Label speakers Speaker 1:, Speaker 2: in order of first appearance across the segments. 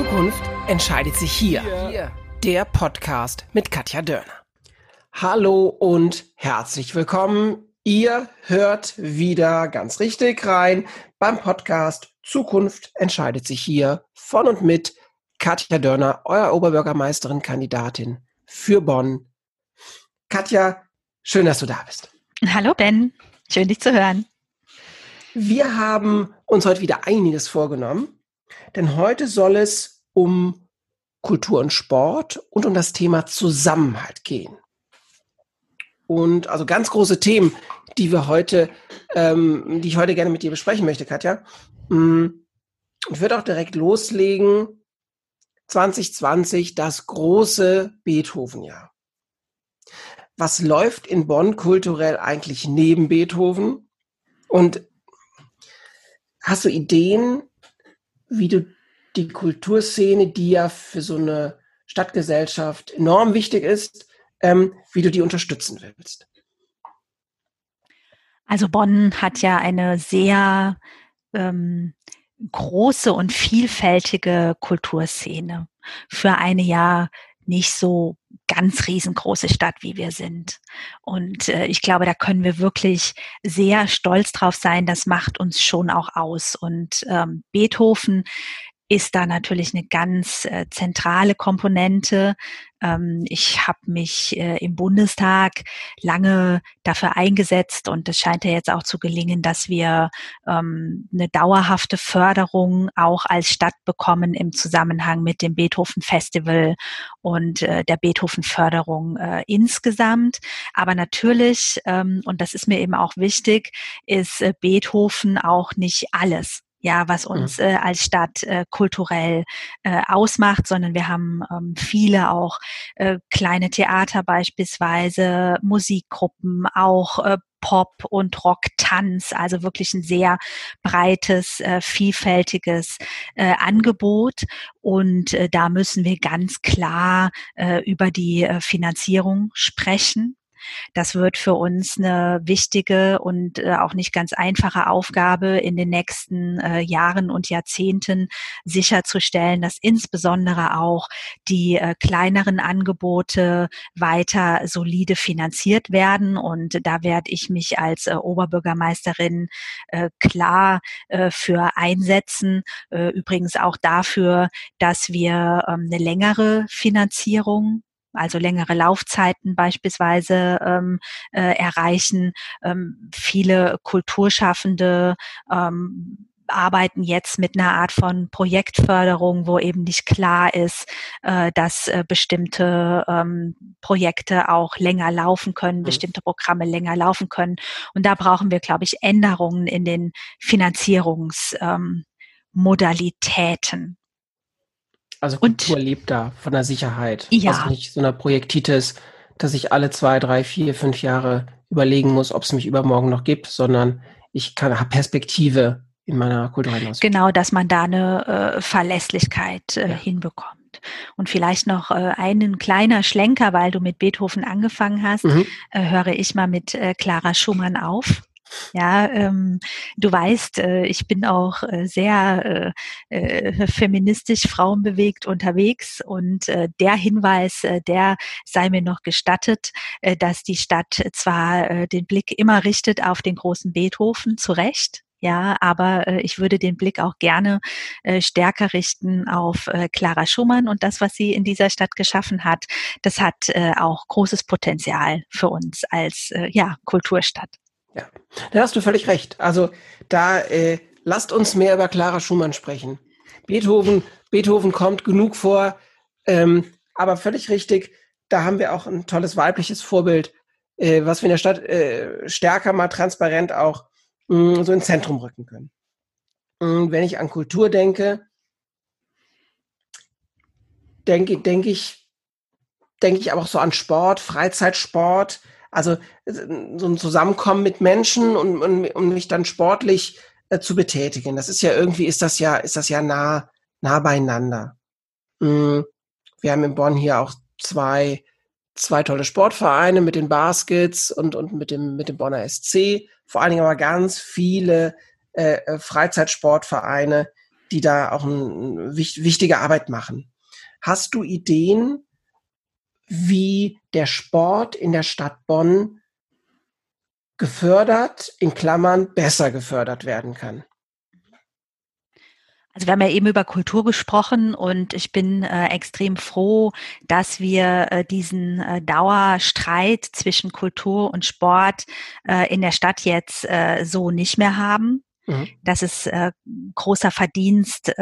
Speaker 1: Zukunft entscheidet sich hier. hier. Der Podcast mit Katja Dörner. Hallo und herzlich willkommen. Ihr hört wieder ganz richtig rein beim Podcast Zukunft entscheidet sich hier von und mit Katja Dörner, euer Oberbürgermeisterin Kandidatin für Bonn. Katja, schön, dass du da bist.
Speaker 2: Hallo Ben, schön dich zu hören.
Speaker 1: Wir haben uns heute wieder einiges vorgenommen. Denn heute soll es um Kultur und Sport und um das Thema Zusammenhalt gehen. Und also ganz große Themen, die wir heute, ähm, die ich heute gerne mit dir besprechen möchte, Katja. Mm, ich würde auch direkt loslegen. 2020, das große Beethoven-Jahr. Was läuft in Bonn kulturell eigentlich neben Beethoven? Und hast du Ideen, wie du die Kulturszene, die ja für so eine Stadtgesellschaft enorm wichtig ist, ähm, wie du die unterstützen willst.
Speaker 2: Also Bonn hat ja eine sehr ähm, große und vielfältige Kulturszene für eine ja nicht so ganz riesengroße Stadt, wie wir sind. Und äh, ich glaube, da können wir wirklich sehr stolz drauf sein. Das macht uns schon auch aus. Und ähm, Beethoven ist da natürlich eine ganz äh, zentrale Komponente. Ähm, ich habe mich äh, im Bundestag lange dafür eingesetzt und es scheint ja jetzt auch zu gelingen, dass wir ähm, eine dauerhafte Förderung auch als Stadt bekommen im Zusammenhang mit dem Beethoven Festival und äh, der Beethoven Förderung äh, insgesamt. Aber natürlich, ähm, und das ist mir eben auch wichtig, ist äh, Beethoven auch nicht alles ja, was uns äh, als Stadt äh, kulturell äh, ausmacht, sondern wir haben ähm, viele auch äh, kleine Theater beispielsweise, Musikgruppen, auch äh, Pop und Rock, Tanz, also wirklich ein sehr breites, äh, vielfältiges äh, Angebot. Und äh, da müssen wir ganz klar äh, über die äh, Finanzierung sprechen. Das wird für uns eine wichtige und äh, auch nicht ganz einfache Aufgabe in den nächsten äh, Jahren und Jahrzehnten sicherzustellen, dass insbesondere auch die äh, kleineren Angebote weiter solide finanziert werden. Und da werde ich mich als Oberbürgermeisterin klar für einsetzen. Übrigens auch dafür, dass wir ähm, eine längere Finanzierung also längere Laufzeiten beispielsweise ähm, äh, erreichen. Ähm, viele Kulturschaffende ähm, arbeiten jetzt mit einer Art von Projektförderung, wo eben nicht klar ist, äh, dass äh, bestimmte ähm, Projekte auch länger laufen können, mhm. bestimmte Programme länger laufen können. Und da brauchen wir, glaube ich, Änderungen in den Finanzierungsmodalitäten. Ähm,
Speaker 1: also Kultur und, lebt da von der Sicherheit. Ja. Also nicht so einer Projektitis, dass ich alle zwei, drei, vier, fünf Jahre überlegen muss, ob es mich übermorgen noch gibt, sondern ich kann habe Perspektive in meiner kulturellen
Speaker 2: Ausbildung. Genau, dass man da eine äh, Verlässlichkeit äh, ja. hinbekommt. Und vielleicht noch äh, einen kleiner Schlenker, weil du mit Beethoven angefangen hast, mhm. äh, höre ich mal mit äh, Clara Schumann auf. Ja, ähm, du weißt, äh, ich bin auch äh, sehr äh, äh, feministisch frauenbewegt unterwegs und äh, der Hinweis, äh, der sei mir noch gestattet, dass die Stadt zwar den Blick immer richtet auf den großen Beethoven, zu Recht, ja, aber äh, ich würde den Blick auch gerne äh, stärker richten auf äh, Clara Schumann und das, was sie in dieser Stadt geschaffen hat. Das hat äh, auch großes Potenzial für uns als äh, ja, Kulturstadt.
Speaker 1: Ja, da hast du völlig recht. Also da äh, lasst uns mehr über Clara Schumann sprechen. Beethoven, Beethoven kommt genug vor, ähm, aber völlig richtig. Da haben wir auch ein tolles weibliches Vorbild, äh, was wir in der Stadt äh, stärker mal transparent auch mh, mm, so ins Zentrum rücken können. Und wenn ich an Kultur denke, denke, denke ich, denke ich aber auch so an Sport, Freizeitsport, also so ein Zusammenkommen mit Menschen und, und, und mich dann sportlich äh, zu betätigen. Das ist ja irgendwie, ist das ja, ist das ja nah, nah beieinander. Mm, wir haben in Bonn hier auch zwei, zwei tolle Sportvereine mit den Baskets und, und mit dem, mit dem Bonner SC. Vor allen Dingen aber ganz viele äh, äh, Freizeitsportvereine, die da auch eine wichtige Arbeit machen. Hast du Ideen, wie der Sport in der Stadt Bonn gefördert, in Klammern besser gefördert werden kann?
Speaker 2: Also wir haben ja eben über Kultur gesprochen und ich bin äh, extrem froh, dass wir äh, diesen äh, Dauerstreit zwischen Kultur und Sport äh, in der Stadt jetzt äh, so nicht mehr haben. Mhm. Das ist äh, großer Verdienst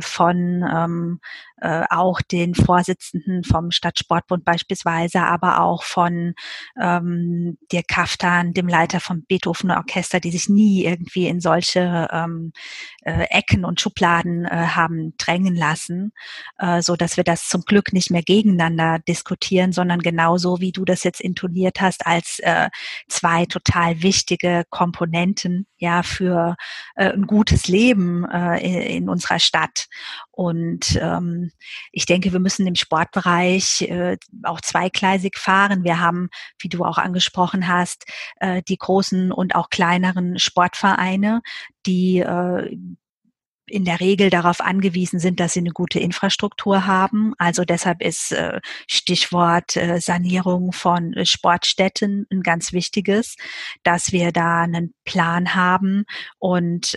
Speaker 2: von ähm, äh, auch den Vorsitzenden vom Stadtsportbund beispielsweise, aber auch von ähm, der Kaftan, dem Leiter vom Beethoven Orchester, die sich nie irgendwie in solche ähm, äh, Ecken und Schubladen äh, haben drängen lassen, äh, so dass wir das zum Glück nicht mehr gegeneinander diskutieren, sondern genauso wie du das jetzt intoniert hast als äh, zwei total wichtige Komponenten ja für äh, ein gutes Leben äh, in, in unserer Stadt. Und ähm, ich denke, wir müssen im Sportbereich äh, auch zweigleisig fahren. Wir haben, wie du auch angesprochen hast, äh, die großen und auch kleineren Sportvereine, die äh, in der Regel darauf angewiesen sind, dass sie eine gute Infrastruktur haben. Also deshalb ist äh, Stichwort äh, Sanierung von äh, Sportstätten ein ganz wichtiges, dass wir da einen Plan haben und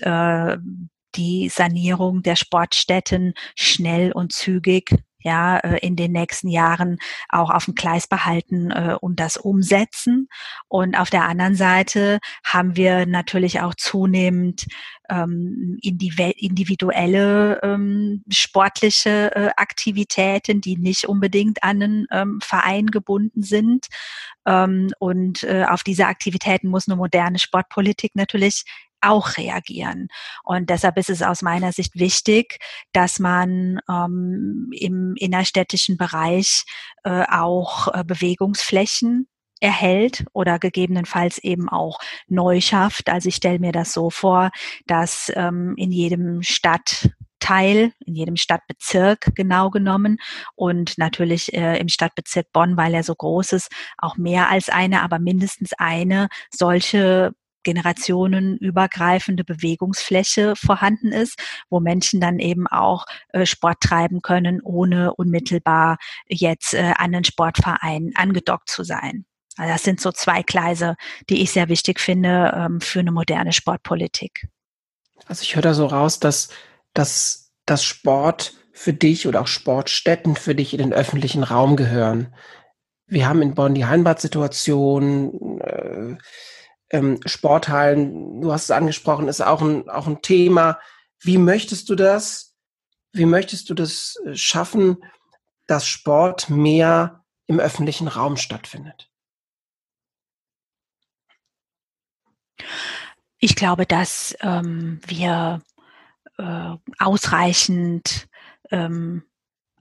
Speaker 2: die Sanierung der Sportstätten schnell und zügig ja, äh, in den nächsten Jahren auch auf dem Gleis behalten äh, und das umsetzen. Und auf der anderen Seite haben wir natürlich auch zunehmend ähm, individuelle ähm, sportliche äh, Aktivitäten, die nicht unbedingt an einen ähm, Verein gebunden sind. Und auf diese Aktivitäten muss eine moderne Sportpolitik natürlich auch reagieren. Und deshalb ist es aus meiner Sicht wichtig, dass man ähm, im innerstädtischen Bereich äh, auch äh, Bewegungsflächen erhält oder gegebenenfalls eben auch neu schafft. Also ich stelle mir das so vor, dass ähm, in jedem Stadtteil, in jedem Stadtbezirk genau genommen und natürlich äh, im Stadtbezirk Bonn, weil er so groß ist, auch mehr als eine, aber mindestens eine solche generationenübergreifende Bewegungsfläche vorhanden ist, wo Menschen dann eben auch äh, Sport treiben können, ohne unmittelbar jetzt äh, an den Sportverein angedockt zu sein. Also das sind so zwei Gleise, die ich sehr wichtig finde ähm, für eine moderne Sportpolitik.
Speaker 1: Also ich höre da so raus, dass, dass das Sport für dich oder auch Sportstätten für dich in den öffentlichen Raum gehören. Wir haben in Bonn die Heimbad-Situation, äh, ähm, Sporthallen, du hast es angesprochen, ist auch ein, auch ein Thema. Wie möchtest du das? Wie möchtest du das äh, schaffen, dass Sport mehr im öffentlichen Raum stattfindet?
Speaker 2: Ich glaube, dass ähm, wir äh, ausreichend ähm,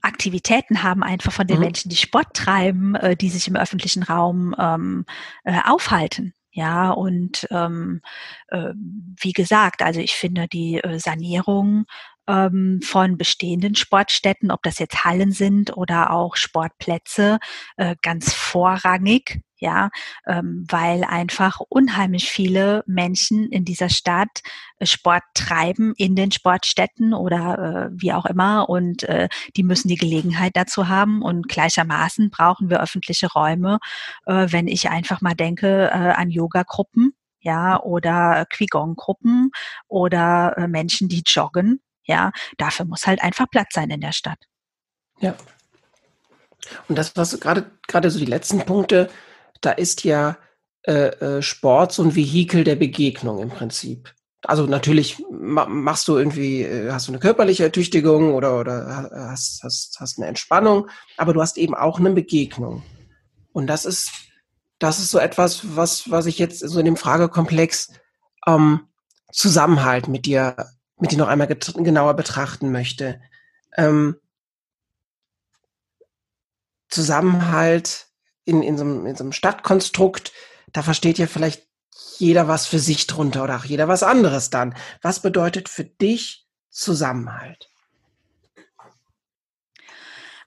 Speaker 2: Aktivitäten haben, einfach von den mhm. Menschen, die Sport treiben, äh, die sich im öffentlichen Raum ähm, äh, aufhalten. Ja, und ähm, äh, wie gesagt, also ich finde die äh, Sanierung ähm, von bestehenden Sportstätten, ob das jetzt Hallen sind oder auch Sportplätze, äh, ganz vorrangig, ja, ähm, weil einfach unheimlich viele Menschen in dieser Stadt äh, Sport treiben in den Sportstätten oder äh, wie auch immer und äh, die müssen die Gelegenheit dazu haben und gleichermaßen brauchen wir öffentliche Räume, äh, wenn ich einfach mal denke äh, an Yoga-Gruppen, ja, oder Qigong-Gruppen oder äh, Menschen, die joggen, ja, dafür muss halt einfach Platz sein in der Stadt.
Speaker 1: Ja. Und das, was gerade gerade so die letzten Punkte, da ist ja äh, äh, Sport so ein Vehikel der Begegnung im Prinzip. Also natürlich machst du irgendwie, äh, hast du eine körperliche Ertüchtigung oder, oder hast, hast, hast eine Entspannung, aber du hast eben auch eine Begegnung. Und das ist, das ist so etwas, was, was ich jetzt so in dem Fragekomplex ähm, Zusammenhalt mit dir mit dir noch einmal genauer betrachten möchte. Ähm, Zusammenhalt in, in, so einem, in so einem Stadtkonstrukt, da versteht ja vielleicht jeder was für sich drunter oder auch jeder was anderes dann. Was bedeutet für dich Zusammenhalt?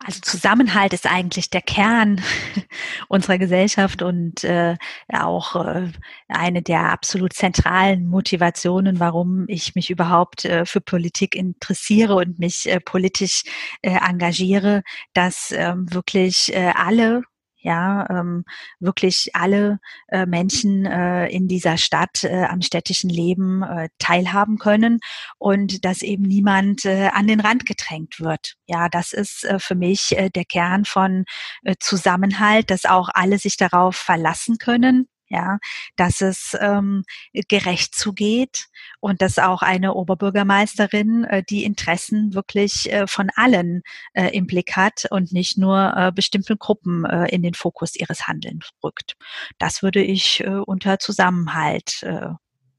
Speaker 2: Also Zusammenhalt ist eigentlich der Kern unserer Gesellschaft und äh, auch äh, eine der absolut zentralen Motivationen, warum ich mich überhaupt äh, für Politik interessiere und mich äh, politisch äh, engagiere, dass ähm, wirklich äh, alle ja, ähm, wirklich alle äh, Menschen äh, in dieser Stadt äh, am städtischen Leben äh, teilhaben können und dass eben niemand äh, an den Rand gedrängt wird. Ja, das ist äh, für mich äh, der Kern von äh, Zusammenhalt, dass auch alle sich darauf verlassen können, ja, dass es ähm, gerecht zugeht und dass auch eine Oberbürgermeisterin äh, die Interessen wirklich äh, von allen äh, im Blick hat und nicht nur äh, bestimmte Gruppen äh, in den Fokus ihres Handelns rückt. Das würde ich äh, unter Zusammenhalt äh,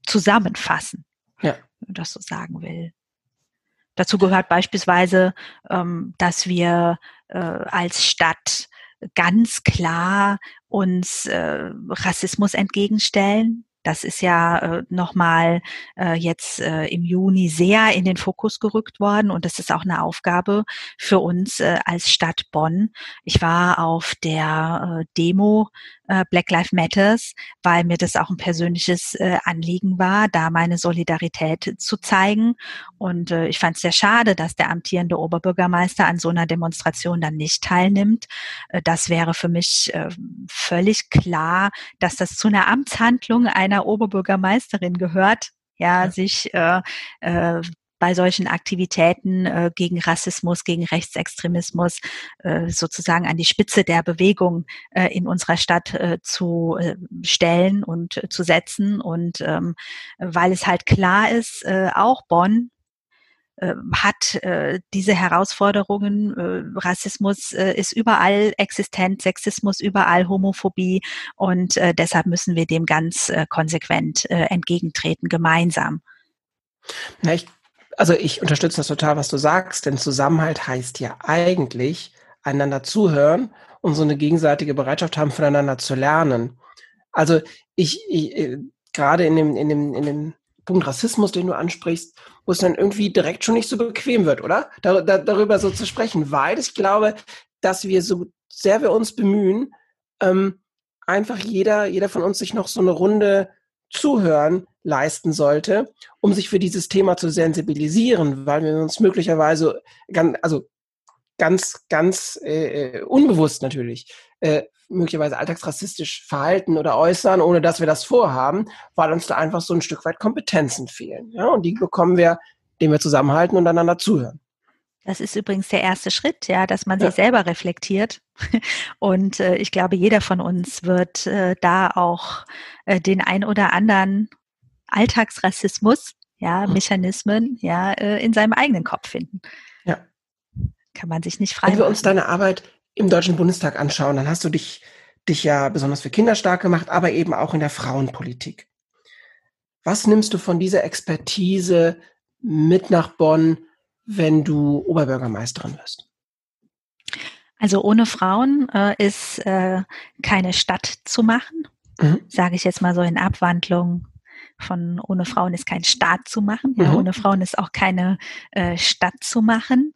Speaker 2: zusammenfassen, ja. wenn das so sagen will. Dazu gehört beispielsweise, ähm, dass wir äh, als Stadt ganz klar uns äh, Rassismus entgegenstellen. Das ist ja äh, nochmal äh, jetzt äh, im Juni sehr in den Fokus gerückt worden und das ist auch eine Aufgabe für uns äh, als Stadt Bonn. Ich war auf der äh, Demo äh, Black Lives Matters, weil mir das auch ein persönliches äh, Anliegen war, da meine Solidarität zu zeigen. Und äh, ich fand es sehr schade, dass der amtierende Oberbürgermeister an so einer Demonstration dann nicht teilnimmt. Äh, das wäre für mich äh, völlig klar, dass das zu einer Amtshandlung einer Oberbürgermeisterin gehört, ja, ja. sich äh, äh, bei solchen Aktivitäten äh, gegen Rassismus, gegen Rechtsextremismus äh, sozusagen an die Spitze der Bewegung äh, in unserer Stadt äh, zu äh, stellen und äh, zu setzen. Und ähm, weil es halt klar ist, äh, auch Bonn hat äh, diese Herausforderungen. Äh, Rassismus äh, ist überall existent, Sexismus überall, Homophobie und deshalb müssen wir dem ganz konsequent entgegentreten, gemeinsam.
Speaker 1: Na, ich also ich unterstütze das total, was du sagst, denn Zusammenhalt heißt ja eigentlich einander zuhören und so eine gegenseitige Bereitschaft haben, voneinander zu lernen. Also ich, ich gerade in dem, in dem, in dem Punkt Rassismus, den du ansprichst, wo es dann irgendwie direkt schon nicht so bequem wird, oder? Da, da, darüber so zu sprechen, weil ich glaube, dass wir so sehr wir uns bemühen, ähm, einfach jeder, jeder von uns sich noch so eine Runde zuhören leisten sollte, um sich für dieses Thema zu sensibilisieren, weil wir uns möglicherweise ganz, also ganz, ganz äh, äh, unbewusst natürlich äh, möglicherweise alltagsrassistisch verhalten oder äußern, ohne dass wir das vorhaben, weil uns da einfach so ein Stück weit Kompetenzen fehlen. Ja? Und die bekommen wir, indem wir zusammenhalten und einander zuhören.
Speaker 2: Das ist übrigens der erste Schritt, ja, dass man ja. sich selber reflektiert. Und äh, ich glaube, jeder von uns wird äh, da auch äh, den ein oder anderen Alltagsrassismus, ja. Mechanismen, ja, äh, in seinem eigenen Kopf finden. Ja. Kann man sich nicht frei.
Speaker 1: Wenn wir uns deine Arbeit im Deutschen Bundestag anschauen, dann hast du dich, dich ja besonders für Kinder stark gemacht, aber eben auch in der Frauenpolitik. Was nimmst du von dieser Expertise mit nach Bonn, wenn du Oberbürgermeisterin wirst?
Speaker 2: Also ohne Frauen äh, ist äh, keine Stadt zu machen, mhm. sage ich jetzt mal so in Abwandlung von ohne Frauen ist kein Staat zu machen, ja, mhm. ohne Frauen ist auch keine äh, Stadt zu machen.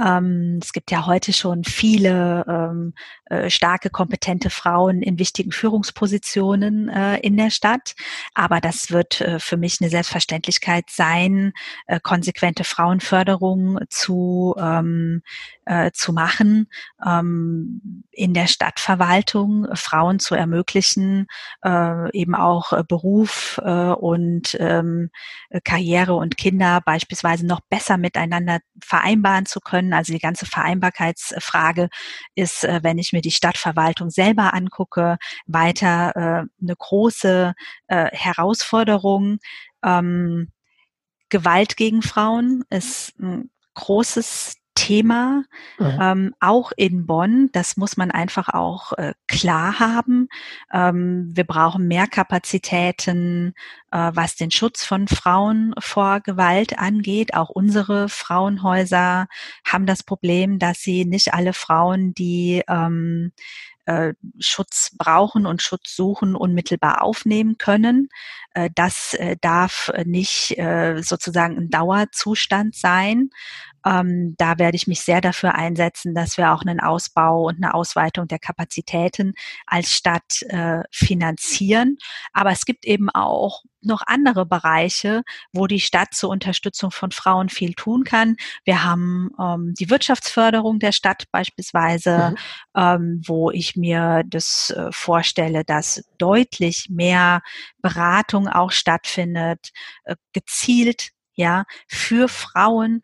Speaker 2: Ähm, es gibt ja heute schon viele ähm, äh, starke, kompetente Frauen in wichtigen Führungspositionen äh, in der Stadt. Aber das wird äh, für mich eine Selbstverständlichkeit sein, äh, konsequente Frauenförderung zu, ähm, äh, zu machen, ähm, in der Stadtverwaltung Frauen zu ermöglichen, eben auch Beruf und ähm, Karriere und Kinder beispielsweise noch besser miteinander vereinbaren zu können Also die ganze Vereinbarkeitsfrage ist, äh, wenn ich mir die Stadtverwaltung selber angucke, weiter äh, eine große äh, Herausforderung. Ähm, Gewalt gegen Frauen ist ein großes Thema, mhm. ähm, auch in Bonn. Das muss man einfach auch äh, klar haben. Ähm, wir brauchen mehr Kapazitäten, äh, was den Schutz von Frauen vor Gewalt angeht. Auch unsere Frauenhäuser haben das Problem, dass sie nicht alle Frauen, die ähm, äh, Schutz brauchen und Schutz suchen, unmittelbar aufnehmen können. Äh, das äh, darf nicht sozusagen ein Dauerzustand sein. Ähm, da werde ich mich sehr dafür einsetzen, dass wir auch einen Ausbau und eine Ausweitung der Kapazitäten als Stadt äh, finanzieren. Aber es gibt eben auch noch andere Bereiche, wo die Stadt zur Unterstützung von Frauen viel tun kann. Wir haben ähm, die Wirtschaftsförderung der Stadt beispielsweise, mhm. ähm, wo ich mir das äh, vorstelle, dass deutlich mehr Beratung auch stattfindet, äh, gezielt ja, für Frauen,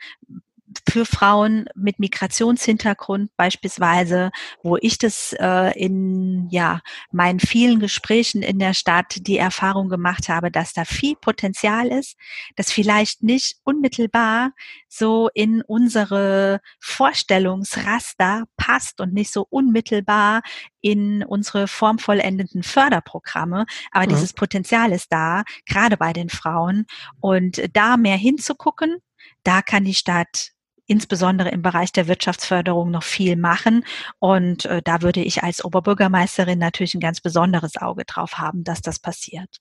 Speaker 2: für Frauen mit Migrationshintergrund beispielsweise, wo ich das äh, in ja meinen vielen Gesprächen in der Stadt die Erfahrung gemacht habe, dass da viel Potenzial ist, das vielleicht nicht unmittelbar so in unsere Vorstellungsraster passt und nicht so unmittelbar in unsere formvollendenden Förderprogramme, aber mhm. dieses Potenzial ist da, gerade bei den Frauen und da mehr hinzugucken, da kann die Stadt insbesondere im Bereich der Wirtschaftsförderung noch viel machen. Und äh, da würde ich als Oberbürgermeisterin natürlich ein ganz besonderes Auge drauf haben, dass das passiert.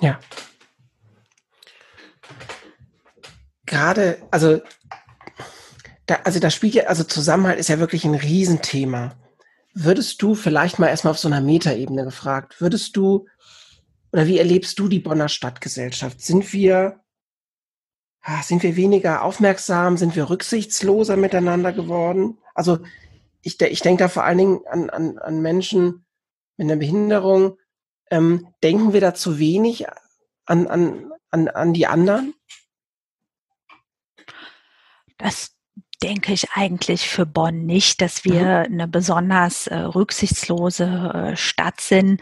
Speaker 1: Ja. Gerade, also, da, also das Spiel, also Zusammenhalt ist ja wirklich ein Riesenthema. Würdest du vielleicht mal erstmal auf so einer Metaebene gefragt, würdest du oder wie erlebst du die Bonner Stadtgesellschaft? Sind wir sind wir weniger aufmerksam, sind wir rücksichtsloser miteinander geworden? Also ich, ich denke da vor allen Dingen an, an, an Menschen mit einer Behinderung. Ähm, denken wir da zu wenig an, an, an, an die anderen?
Speaker 2: Das denke ich eigentlich für Bonn nicht, dass wir mhm. eine besonders äh, rücksichtslose äh, Stadt sind.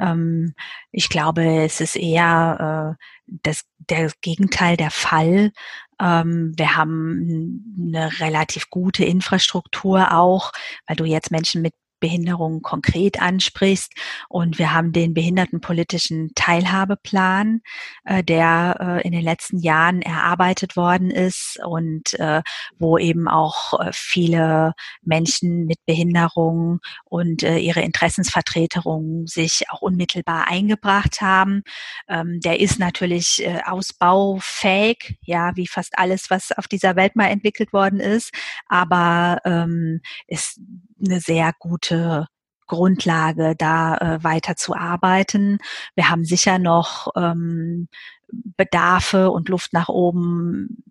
Speaker 2: Ähm, ich glaube, es ist eher äh, das, der Gegenteil der Fall. Ähm, wir haben eine relativ gute Infrastruktur auch, weil du jetzt Menschen mit Behinderungen konkret ansprichst. Und wir haben den behindertenpolitischen Teilhabeplan, äh, der äh, in den letzten Jahren erarbeitet worden ist und äh, wo eben auch äh, viele Menschen mit Behinderungen und äh, ihre Interessensvertreterungen sich auch unmittelbar eingebracht haben. Ähm, der ist natürlich äh, ausbaufähig, ja, wie fast alles, was auf dieser Welt mal entwickelt worden ist, aber ähm, ist eine sehr gute Grundlage, da äh, weiter zu arbeiten. Wir haben sicher noch ähm, Bedarfe und Luft nach oben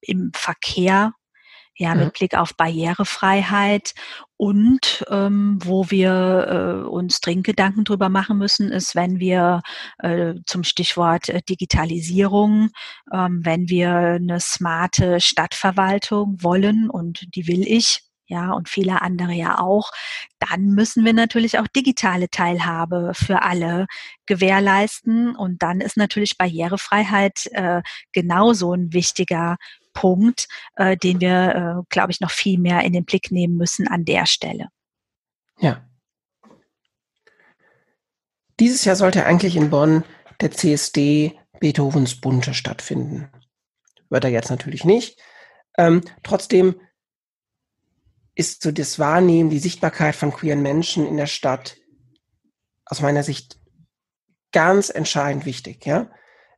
Speaker 2: im Verkehr, ja, mit mhm. Blick auf Barrierefreiheit. Und ähm, wo wir äh, uns dringend Gedanken drüber machen müssen, ist, wenn wir äh, zum Stichwort äh, Digitalisierung, ähm, wenn wir eine smarte Stadtverwaltung wollen und die will ich, ja, und viele andere ja auch, dann müssen wir natürlich auch digitale Teilhabe für alle gewährleisten. Und dann ist natürlich Barrierefreiheit äh, genauso ein wichtiger Punkt, äh, den wir, äh, glaube ich, noch viel mehr in den Blick nehmen müssen an der Stelle.
Speaker 1: Ja. Dieses Jahr sollte eigentlich in Bonn der CSD Beethovens Bunte stattfinden. Wird er jetzt natürlich nicht. Ähm, trotzdem ist so das Wahrnehmen, die Sichtbarkeit von queeren Menschen in der Stadt aus meiner Sicht ganz entscheidend wichtig. Ja?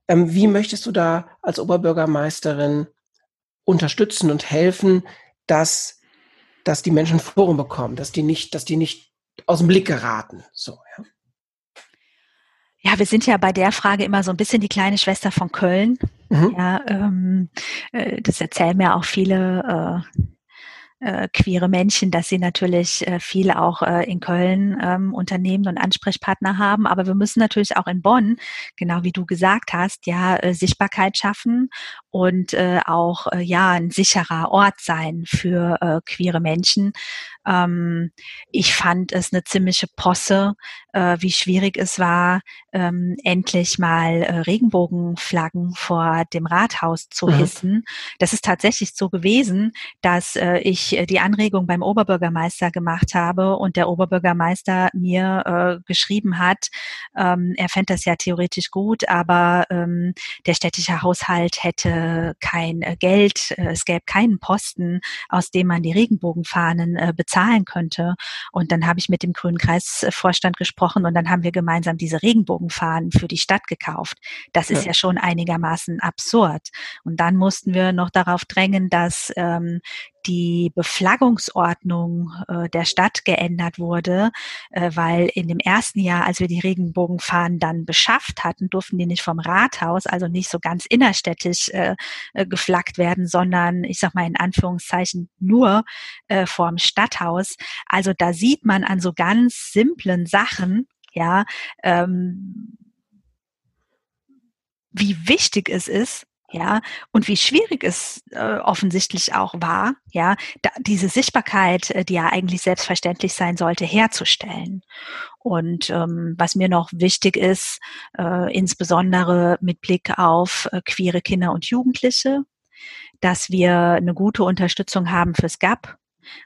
Speaker 1: Ähm, wie möchtest du da als Oberbürgermeisterin unterstützen und helfen, dass, dass die Menschen Forum bekommen, dass die nicht, dass die nicht aus dem Blick geraten? So, ja.
Speaker 2: Ja, wir sind ja bei der Frage immer so ein bisschen die kleine Schwester von Köln. Mhm. Ja, ähm, äh, das erzählen mir auch viele äh, äh, queere Menschen, dass sie natürlich äh, viel auch äh, in Köln ähm, Unternehmen und Ansprechpartner haben. Aber wir müssen natürlich auch in Bonn, genau wie du gesagt hast, ja, äh, Sichtbarkeit schaffen und äh, auch äh, ja ein sicherer Ort sein für äh, queere Menschen. Ähm, ich fand es eine ziemliche Posse, äh, wie schwierig es war, ähm, endlich mal äh, Regenbogenflaggen vor dem Rathaus zu mhm. hissen. Das ist tatsächlich so gewesen, dass äh, ich äh, die Anregung beim Oberbürgermeister gemacht habe und der Oberbürgermeister mir äh, geschrieben hat, ähm, er fände das ja theoretisch gut, aber ähm, der städtische Haushalt hätte kein äh, Geld, es gäbe keinen Posten, aus dem man die Regenbogenfahnen bezahlt bezahlen könnte. Und dann habe ich mit dem Grünen Kreisvorstand gesprochen und dann haben wir gemeinsam diese Regenbogenfahnen für die Stadt gekauft. Das ist ja, ja schon einigermaßen absurd. Und dann mussten wir noch darauf drängen, dass ähm, die Beflaggungsordnung äh, der Stadt geändert wurde, äh, weil in dem ersten Jahr, als wir die Regenbogenfahnen dann beschafft hatten, durften die nicht vom Rathaus, also nicht so ganz innerstädtisch äh, äh, geflaggt werden, sondern ich sag mal in Anführungszeichen nur äh, vorm Stadthaus. Also da sieht man an so ganz simplen Sachen, ja, ähm, wie wichtig es ist, ja, und wie schwierig es äh, offensichtlich auch war, ja, da, diese Sichtbarkeit, äh, die ja eigentlich selbstverständlich sein sollte, herzustellen. Und ähm, was mir noch wichtig ist, äh, insbesondere mit Blick auf äh, queere Kinder und Jugendliche, dass wir eine gute Unterstützung haben fürs GAP,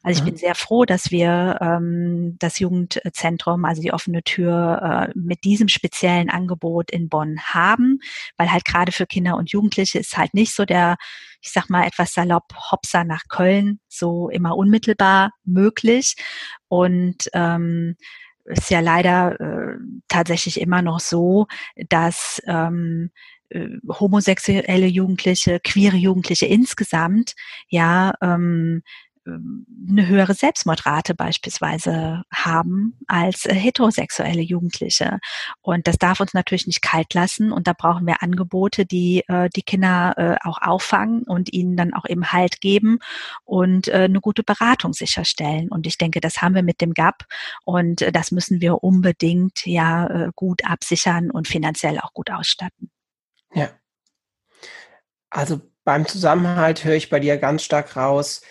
Speaker 2: also ich mhm. bin sehr froh, dass wir ähm, das Jugendzentrum, also die offene Tür, äh, mit diesem speziellen Angebot in Bonn haben, weil halt gerade für Kinder und Jugendliche ist halt nicht so der, ich sag mal etwas salopp, Hopser nach Köln so immer unmittelbar möglich. Und ähm, ist ja leider äh, tatsächlich immer noch so, dass ähm, äh, homosexuelle Jugendliche, queere Jugendliche insgesamt ja ähm, ähm, eine höhere Selbstmordrate beispielsweise haben als äh, heterosexuelle Jugendliche. Und das darf uns natürlich nicht kalt lassen. Und da brauchen wir Angebote, die äh, die Kinder äh, auch auffangen und ihnen dann auch eben Halt geben und eine gute Beratung sicherstellen. Und ich denke, das haben wir mit dem GAP und das müssen wir unbedingt ja gut absichern und finanziell auch gut ausstatten.
Speaker 1: Ja. Also beim Zusammenhalt höre ich bei dir ganz stark raus,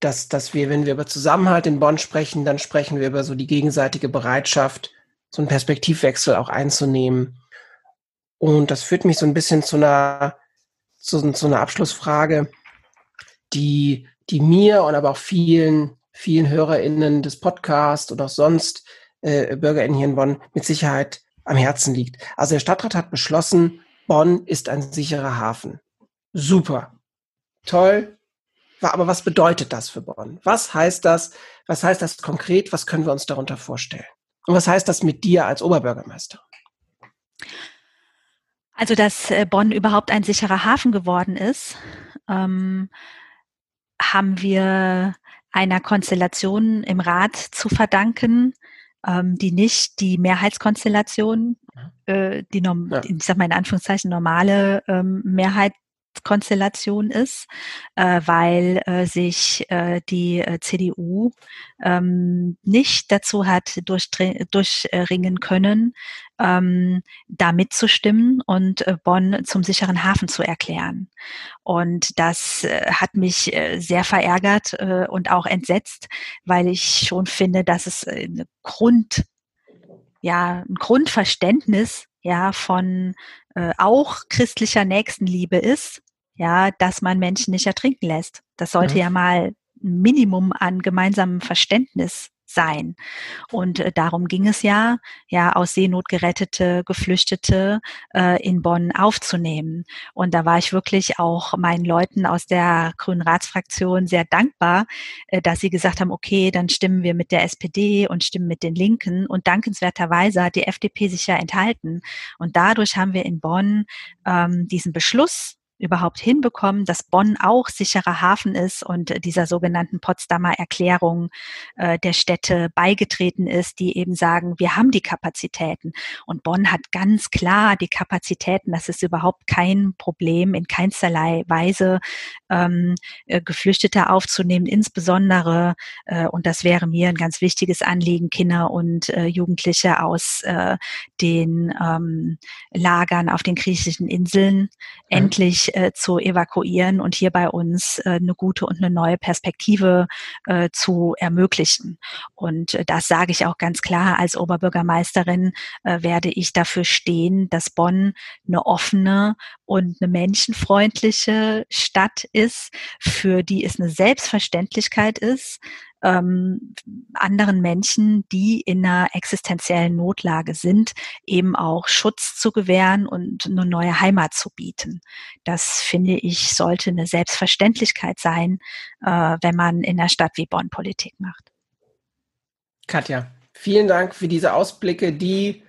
Speaker 1: dass, dass wir, wenn wir über Zusammenhalt in Bonn sprechen, dann sprechen wir über so die gegenseitige Bereitschaft, so einen Perspektivwechsel auch einzunehmen. Und das führt mich so ein bisschen zu einer, zu, zu einer Abschlussfrage, die, die mir und aber auch vielen, vielen HörerInnen des Podcasts und auch sonst äh, BürgerInnen hier in Bonn mit Sicherheit am Herzen liegt. Also der Stadtrat hat beschlossen, Bonn ist ein sicherer Hafen. Super. Toll, aber was bedeutet das für Bonn? Was heißt das? Was heißt das konkret? Was können wir uns darunter vorstellen? Und was heißt das mit dir als Oberbürgermeister?
Speaker 2: Also, dass äh, Bonn überhaupt ein sicherer Hafen geworden ist, ähm, haben wir einer Konstellation im Rat zu verdanken, ähm, die nicht die Mehrheitskonstellation, äh, die, ja. ich sag mal in Anführungszeichen normale ähm, Mehrheit Konstellation ist, äh, weil äh, sich äh, die äh, CDU ähm, nicht dazu hat durchringen können, ähm, da mitzustimmen und äh, Bonn zum sicheren Hafen zu erklären. Und das äh, hat mich sehr verärgert und auch entsetzt, weil ich schon finde, dass es Grund, ja, ein Grundverständnis ja von äh, auch christlicher Nächstenliebe ist, ja, dass man Menschen nicht ertrinken lässt. Das sollte ja, ja mal ein Minimum an gemeinsamem Verständnis sein. Und äh, darum ging es ja, ja, aus Seenot gerettete Geflüchtete äh, in Bonn aufzunehmen. Und da war ich wirklich auch meinen Leuten aus der Grünen Ratsfraktion sehr dankbar, äh, dass sie gesagt haben, okay, dann stimmen wir mit der SPD und stimmen mit den Linken. Und dankenswerterweise hat die FDP sich ja enthalten. Und dadurch haben wir in Bonn ähm, diesen Beschluss überhaupt hinbekommen, dass Bonn auch sicherer Hafen ist und dieser sogenannten Potsdamer Erklärung äh, der Städte beigetreten ist, die eben sagen, wir haben die Kapazitäten. Und Bonn hat ganz klar die Kapazitäten, das ist überhaupt kein Problem, in keinsterlei Weise ähm, äh, Geflüchtete aufzunehmen, insbesondere, äh, und das wäre mir ein ganz wichtiges Anliegen, Kinder und äh, Jugendliche aus äh, den ähm, Lagern auf den griechischen Inseln ja. endlich äh, zu evakuieren und hier bei uns äh, eine gute und eine neue Perspektive äh, zu ermöglichen. Und äh, das sage ich auch ganz klar, als Oberbürgermeisterin äh, werde ich dafür stehen, dass Bonn eine offene und eine menschenfreundliche Stadt ist, für die es eine Selbstverständlichkeit ist, ähm, anderen Menschen, die in einer existenziellen Notlage sind, eben auch Schutz zu gewähren und eine neue Heimat zu bieten. Das finde ich sollte eine Selbstverständlichkeit sein, äh, wenn man in einer Stadt wie Bonn Politik macht.
Speaker 1: Katja, vielen Dank für diese Ausblicke, die,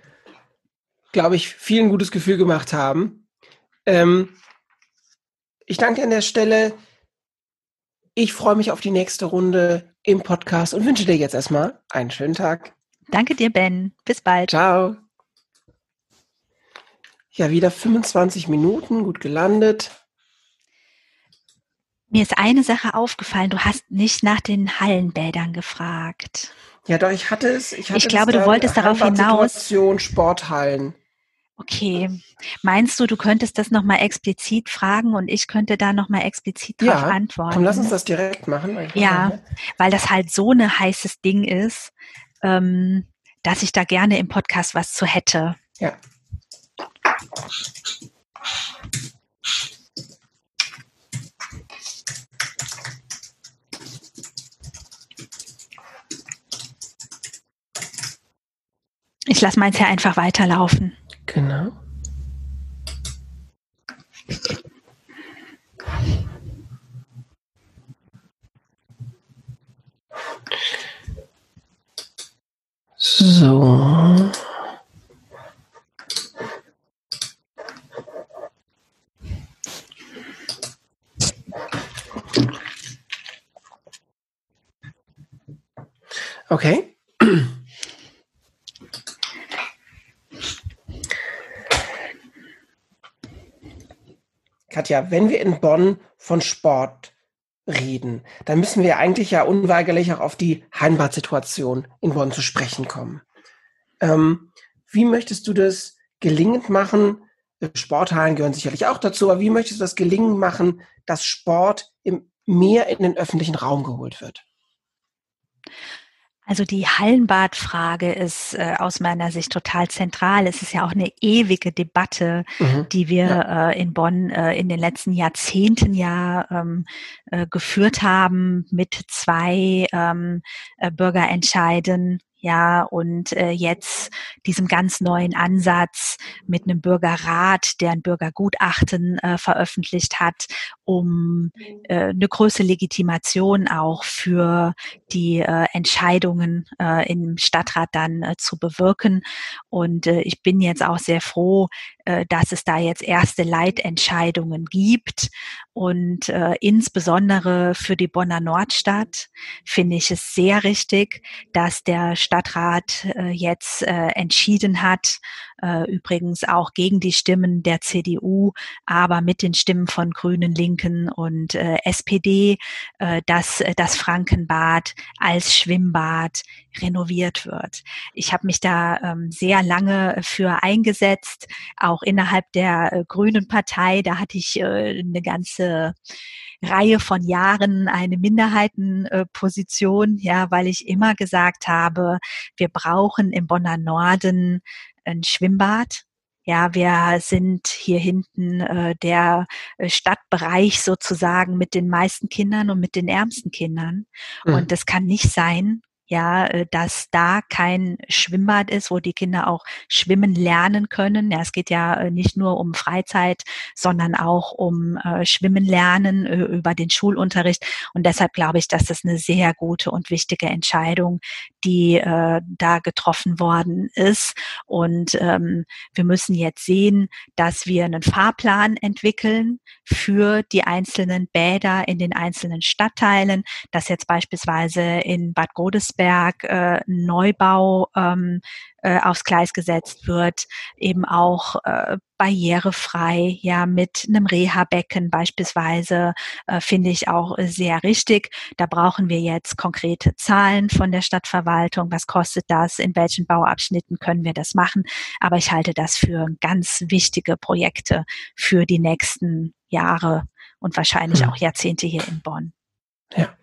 Speaker 1: glaube ich, vielen gutes Gefühl gemacht haben. Ähm, ich danke an der Stelle. Ich freue mich auf die nächste Runde im Podcast und wünsche dir jetzt erstmal einen schönen Tag.
Speaker 2: Danke dir, Ben. Bis bald.
Speaker 1: Ciao. Ja, wieder 25 Minuten, gut gelandet.
Speaker 2: Mir ist eine Sache aufgefallen. Du hast nicht nach den Hallenbädern gefragt.
Speaker 1: Ja, doch, ich hatte es. Ich, hatte
Speaker 2: ich glaube, du wolltest darauf hinaus.
Speaker 1: Sporthallen.
Speaker 2: Okay. Meinst du, du könntest das nochmal explizit fragen und ich könnte da nochmal explizit drauf ja, antworten?
Speaker 1: Komm, lass uns das direkt machen.
Speaker 2: Ja, weil das halt so ein heißes Ding ist, ähm, dass ich da gerne im Podcast was zu hätte.
Speaker 1: Ja.
Speaker 2: Ich lasse meins ja einfach weiterlaufen.
Speaker 1: Genau. So. Okay. Katja, wenn wir in Bonn von Sport reden, dann müssen wir eigentlich ja unweigerlich auch auf die Heimbad-Situation in Bonn zu sprechen kommen. Ähm, wie möchtest du das gelingend machen? Sporthallen gehören sicherlich auch dazu, aber wie möchtest du das gelingend machen, dass Sport im, mehr in den öffentlichen Raum geholt wird?
Speaker 2: Also die Hallenbadfrage ist äh, aus meiner Sicht total zentral. Es ist ja auch eine ewige Debatte, mhm. die wir ja. äh, in Bonn äh, in den letzten Jahrzehnten ja ähm, äh, geführt haben mit zwei ähm, äh, Bürgerentscheiden ja, und äh, jetzt diesem ganz neuen Ansatz mit einem Bürgerrat, der ein Bürgergutachten äh, veröffentlicht hat, um äh, eine größere Legitimation auch für die äh, Entscheidungen äh, im Stadtrat dann äh, zu bewirken. Und äh, ich bin jetzt auch sehr froh, äh, dass es da jetzt erste Leitentscheidungen gibt. Und äh, insbesondere für die Bonner Nordstadt finde ich es sehr richtig, dass der Stadtrat äh, jetzt äh, entschieden hat, äh, übrigens auch gegen die Stimmen der CDU, aber mit den Stimmen von Grünen, Linken und äh, SPD, äh, dass äh, das Frankenbad als Schwimmbad renoviert wird. Ich habe mich da ähm, sehr lange für eingesetzt, auch innerhalb der äh, Grünen Partei. Da hatte ich äh, eine ganze Reihe von Jahren eine Minderheitenposition, ja, weil ich immer gesagt habe, wir brauchen im Bonner Norden ein Schwimmbad. Ja, wir sind hier hinten äh, der äh, Stadtbereich sozusagen mit den meisten Kindern und mit den ärmsten Kindern. Mhm. Und das kann nicht sein, ja, äh, dass da kein Schwimmbad ist, wo die Kinder auch schwimmen lernen können. Ja, es geht ja äh, nicht nur um Freizeit, sondern auch um äh, Schwimmen lernen äh, über den Schulunterricht. Und deshalb glaube ich, dass das eine sehr gute und wichtige Entscheidung, die äh, da getroffen worden ist. Und ähm, wir müssen jetzt sehen, dass wir einen Fahrplan entwickeln für die einzelnen Bäder in den einzelnen Stadtteilen, dass jetzt beispielsweise in Bad Godesberg Berg äh, Neubau ähm, äh, aufs Gleis gesetzt wird, eben auch äh, barrierefrei, ja, mit einem Reha-Becken beispielsweise, äh, finde ich auch sehr richtig. Da brauchen wir jetzt konkrete Zahlen von der Stadtverwaltung. Was kostet das? In welchen Bauabschnitten können wir das machen? Aber ich halte das für ganz wichtige Projekte für die nächsten Jahre und wahrscheinlich hm. auch Jahrzehnte hier in Bonn.
Speaker 1: Ja.